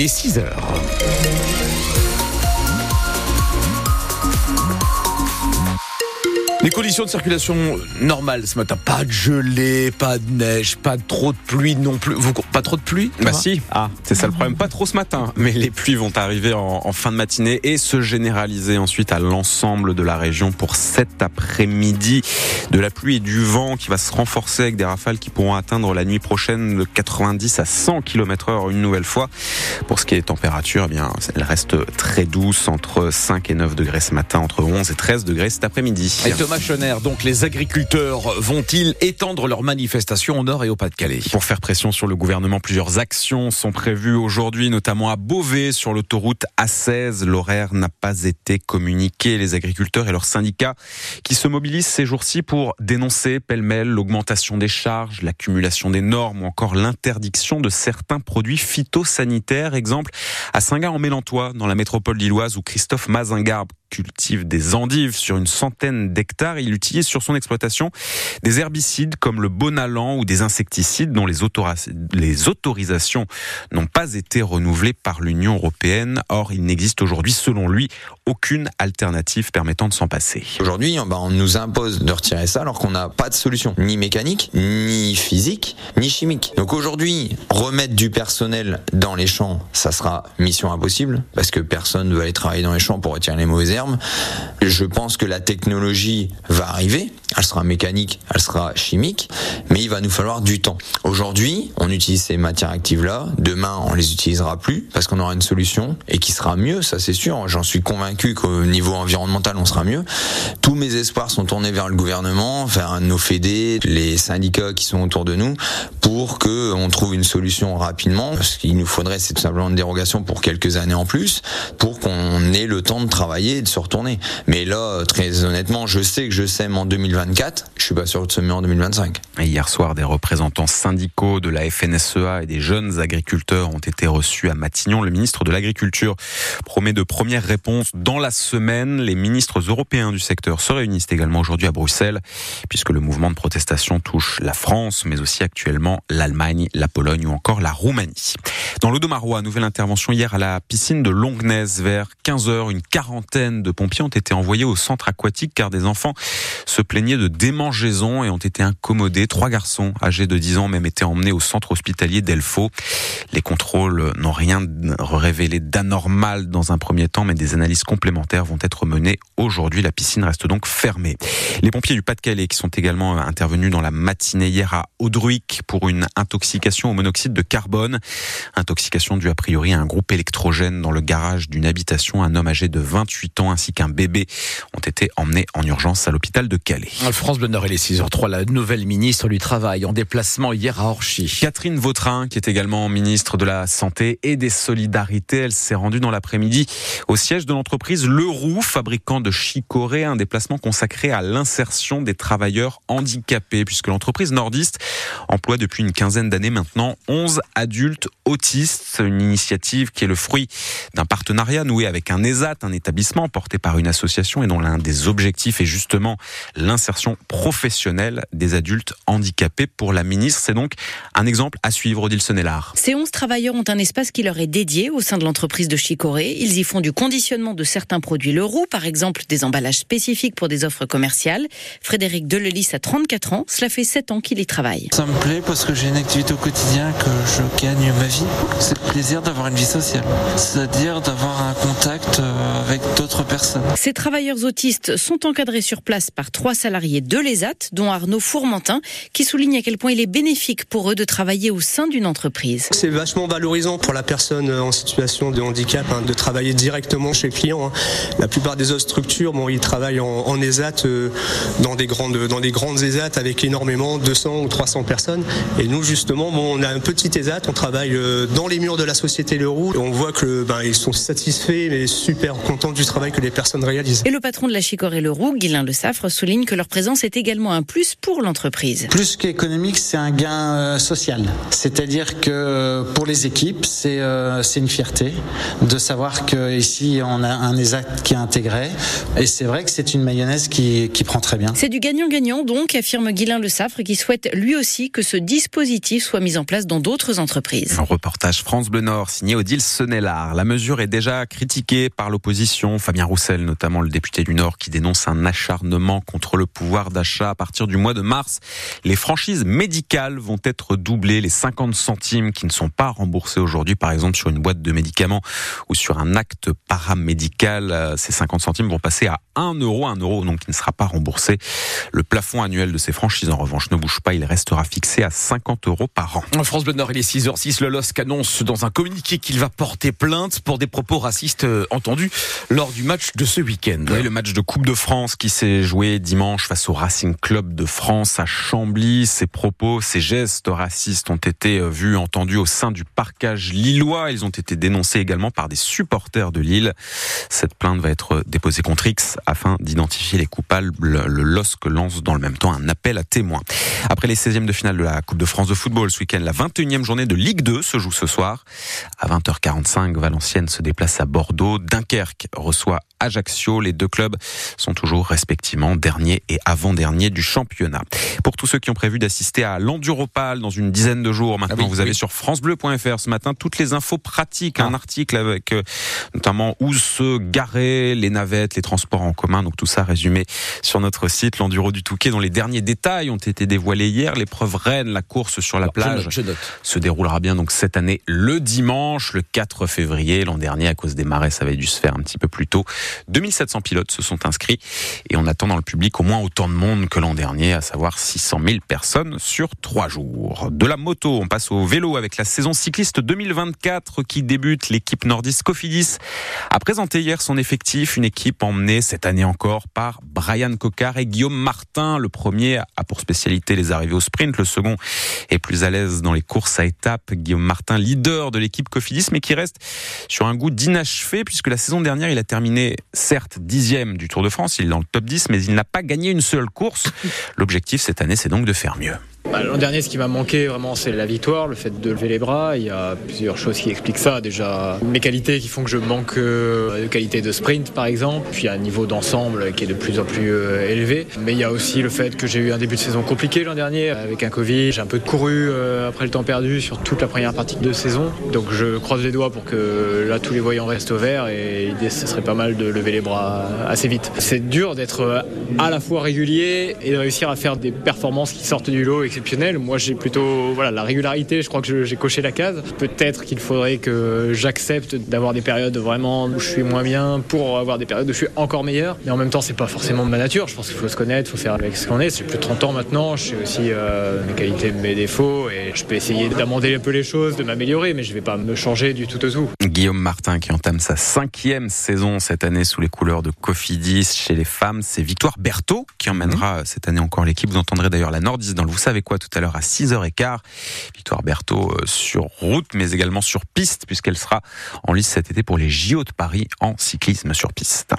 il est 6 heures. Les conditions de circulation normales ce matin, pas de gelée, pas de neige, pas trop de pluie non plus. Vous, pas trop de pluie Bah si, ah, c'est ça le problème. Pas trop ce matin, mais les pluies vont arriver en, en fin de matinée et se généraliser ensuite à l'ensemble de la région pour cet après-midi. De la pluie et du vent qui va se renforcer avec des rafales qui pourront atteindre la nuit prochaine de 90 à 100 km heure une nouvelle fois. Pour ce qui est des températures, eh bien, elle reste très douce entre 5 et 9 degrés ce matin, entre 11 et 13 degrés cet après-midi. Donc les agriculteurs vont-ils étendre leurs manifestations au nord et au Pas-de-Calais? Pour faire pression sur le gouvernement, plusieurs actions sont prévues aujourd'hui, notamment à Beauvais sur l'autoroute A16. L'horaire n'a pas été communiqué. Les agriculteurs et leurs syndicats qui se mobilisent ces jours-ci pour dénoncer pêle-mêle l'augmentation des charges, l'accumulation des normes ou encore l'interdiction de certains produits phytosanitaires. Exemple à Saint-Gard-en-Mélantois, dans la métropole lilloise où Christophe Mazingarbe cultive des endives sur une centaine d'hectares. Il utilise sur son exploitation des herbicides comme le bonalan ou des insecticides dont les, les autorisations n'ont pas été renouvelées par l'Union européenne. Or, il n'existe aujourd'hui, selon lui, aucune alternative permettant de s'en passer. Aujourd'hui, bah, on nous impose de retirer ça alors qu'on n'a pas de solution, ni mécanique, ni physique, ni chimique. Donc aujourd'hui, remettre du personnel dans les champs, ça sera mission impossible parce que personne ne veut aller travailler dans les champs pour retirer les mauvaises herbes. Je pense que la technologie va arriver, elle sera mécanique, elle sera chimique, mais il va nous falloir du temps. Aujourd'hui, on utilise ces matières actives-là, demain on les utilisera plus parce qu'on aura une solution et qui sera mieux, ça c'est sûr, j'en suis convaincu qu'au niveau environnemental on sera mieux. Tous mes espoirs sont tournés vers le gouvernement, vers nos fédés, les syndicats qui sont autour de nous pour que on trouve une solution rapidement. Ce qu'il nous faudrait c'est tout simplement une dérogation pour quelques années en plus pour qu'on ait le temps de travailler et de se retourner. Mais là, très honnêtement, je sais que je sème en 2024. Je suis pas sûr de semer en 2025. hier soir, des représentants syndicaux de la FNSEA et des jeunes agriculteurs ont été reçus à Matignon. Le ministre de l'Agriculture promet de premières réponses dans la semaine. Les ministres européens du secteur se réunissent également aujourd'hui à Bruxelles, puisque le mouvement de protestation touche la France, mais aussi actuellement l'Allemagne, la Pologne ou encore la Roumanie. Dans l'Odomarois, nouvelle intervention hier à la piscine de Longnes vers 15h. Une quarantaine de pompiers ont été envoyés au centre aquatique car des enfants se plaignaient de démangeaisons et ont été incommodés. Trois garçons âgés de 10 ans ont même été emmenés au centre hospitalier d'Elfo. Les contrôles n'ont rien révélé d'anormal dans un premier temps, mais des analyses complémentaires vont être menées aujourd'hui. La piscine reste donc fermée. Les pompiers du Pas-de-Calais qui sont également intervenus dans la matinée hier à Audruic pour une intoxication au monoxyde de carbone. Intoxication due a priori à un groupe électrogène dans le garage d'une habitation. Un homme âgé de 28 ans ainsi qu'un bébé ont été emmenés en urgence à l'hôpital de Calais. France Bleu il est 6h03. La nouvelle ministre du Travail en déplacement hier à Orchy. Catherine Vautrin, qui est également ministre de la Santé et des Solidarités, elle s'est rendue dans l'après-midi au siège de l'entreprise Leroux, fabricant de chicorée, un déplacement consacré à l'insertion des travailleurs handicapés, puisque l'entreprise nordiste emploie depuis une quinzaine d'années maintenant 11 adultes autistes, une initiative qui est le fruit d'un partenariat noué avec un ESAT, un établissement porté par une association et dont l'un des objectifs est justement l'insertion professionnelle des adultes handicapés. Pour la ministre, c'est donc un exemple à suivre, Odile Sonnellard. Ces 11 travailleurs ont un espace qui leur est dédié au sein de l'entreprise de Chicoré. Ils y font du conditionnement de certains produits Leroux, par exemple des emballages spécifiques pour des offres commerciales. Frédéric Delelis a 34 ans, cela fait 7 ans qu'il y travaille. Ça me plaît parce que j'ai une activité au quotidien, que je gagne ma vie. C'est le plaisir d'avoir une vie sociale, c'est-à-dire d'avoir un contact euh, avec d'autres personnes. Ces travailleurs autistes sont encadrés sur place par trois salariés de l'ESAT, dont Arnaud Fourmentin, qui souligne à quel point il est bénéfique pour eux de travailler au sein d'une entreprise. C'est vachement valorisant pour la personne en situation de handicap hein, de travailler directement chez le client. Hein. La plupart des autres structures, bon, ils travaillent en, ESAT euh, dans des grandes dans des grandes ESAT avec énormément 200 ou 300 personnes. Et nous justement, bon, on a un petit ESAT, on travaille euh, dans les murs de la société Leroux et on voit que ben, ils sont satisfaits mais super contents du travail que les personnes réalisent. Et le patron de la Chicorée Leroux, Guylain Le Saffre, souligne que leur présence est également un plus pour l'entreprise. Plus qu'économique, c'est un gain euh, social. C'est-à-dire que pour les équipes, c'est euh, c'est une fierté de savoir qu'ici, on a un ESAT qui est intégré. Et c'est vrai que c'est une mayonnaise qui, qui prend très bien. C'est du gagnant-gagnant donc, affirme Guilain Le Saffre, qui souhaite lui aussi que ce dispositif soit mis en place dans d'autres entreprises. Un reportage France Bleu Nord signé Odile Senelard. La mesure est déjà critiquée par l'opposition. Fabien Roussel, notamment le député du Nord, qui dénonce un acharnement contre le pouvoir d'achat. À partir du mois de mars, les franchises médicales vont être doublées. Les 50 centimes qui ne sont pas remboursés aujourd'hui, par exemple, sur une boîte de médicaments ou sur un acte paramédical, euh, ces 50 centimes vont passer à 1 euro, 1 euro donc qui ne sera pas remboursé. Le plafond annuel de ces franchises, en revanche, ne bouge pas. Il restera fixé à 50 euros par an. En France Bleu Nord, il est 6h06. Le LOSC annonce dans un communiqué qu'il va porter plainte pour des propos racistes euh, entendus lors du match de ce week-end. Oui, le match de Coupe de France qui s'est joué dimanche face au Racing Club de France à Chambly. Ces propos, ces gestes racistes ont été euh, vus, entendus au sein du parcage lillois. Ils ont été dénoncés également par des supporters de Lille. Cette plainte va être déposée contre X afin d'identifier les coupables. Le LOSC lance dans le même temps un appel à témoins. Après les 16e de finale de la Coupe de France de football ce week-end, la 21e journée de Ligue 2 se joue ce soir. À 20h45, Valenciennes se déplace à Bordeaux. Dunkerque reçoit Ajaccio. Les deux clubs sont toujours respectivement dernier et avant-dernier du championnat. Pour tous ceux qui ont prévu d'assister à l'Enduropal dans une dizaine de jours, maintenant Ah oui, vous avez sur francebleu.fr ce matin toutes les infos pratiques, un article avec euh, notamment où se garer, les navettes, les transports en commun, donc tout ça résumé sur notre site l'Enduro du Touquet dont les derniers détails ont été dévoilés hier, l'épreuve Rennes, la course sur la Alors, je plage note, je note. se déroulera bien donc cette année le dimanche, le 4 février. L'an dernier, à cause des marais, ça avait dû se faire un petit peu plus tôt. 2700 pilotes se sont inscrits et on attend dans le public au moins autant de monde que l'an dernier, à savoir 600 000 personnes sur trois jours. De la moto, on passe au vélo avec la saison cycliste 2024 qui débute. L'équipe nordiste Cofidis a présenté hier son effectif, une équipe emmenée cette année encore par Brian Cocard et Guillaume Martin. Le premier a pour spécialité les arrivées au sprint, le second est plus à l'aise dans les courses à étapes. Guillaume Martin, leader de l'équipe Cofidis, mais qui reste sur un goût d'inachevé puisque la saison dernière, il a terminé certes dixième du Tour de France, il est dans le top 10, mais il n'a pas gagné une seule course. L'objectif cette année, c'est donc de faire mieux. Bah, L'an dernier, ce qui m'a manqué vraiment, c'est la victoire, le fait de lever les bras. Il y a plusieurs choses qui expliquent ça. Déjà, mes qualités qui font que je manque euh, de qualité de sprint, par exemple. Puis un niveau d'ensemble qui est de plus en plus euh, élevé. Mais il y a aussi le fait que j'ai eu un début de saison compliqué l'an dernier avec un Covid. J'ai un peu couru euh, après le temps perdu sur toute la première partie de saison. Donc je croise les doigts pour que là tous les voyants restent au et l'idée ce serait pas mal de lever les bras assez vite. C'est dur d'être à la fois régulier et de réussir à faire des performances qui sortent du lot exceptionnelles. Moi j'ai plutôt voilà la régularité, je crois que j'ai coché la case. Peut-être qu'il faudrait que j'accepte d'avoir des périodes vraiment où je suis moins bien pour avoir des périodes où je suis encore meilleur. Mais en même temps c'est pas forcément de ma nature. Je pense qu'il faut se connaître, il faut faire avec ce qu'on est. C'est plus de 30 ans maintenant. Je sais aussi euh, mes qualités, mes défauts et je peux essayer d'amender un peu les choses, de m'améliorer, mais je vais pas me changer du tout au tout. Guillaume Martin qui entame sa cinquième saison cette année sous les couleurs de Cofidis chez les femmes. C'est Victoire Berthaud qui emmènera cette année encore l'équipe. Vous entendrez d'ailleurs la Nordiste dans le Vous savez quoi tout à l'heure à 6h15. Victoire Berthaud euh, sur route mais également sur piste puisqu'elle sera en lice cet été pour les JO de Paris en cyclisme sur piste.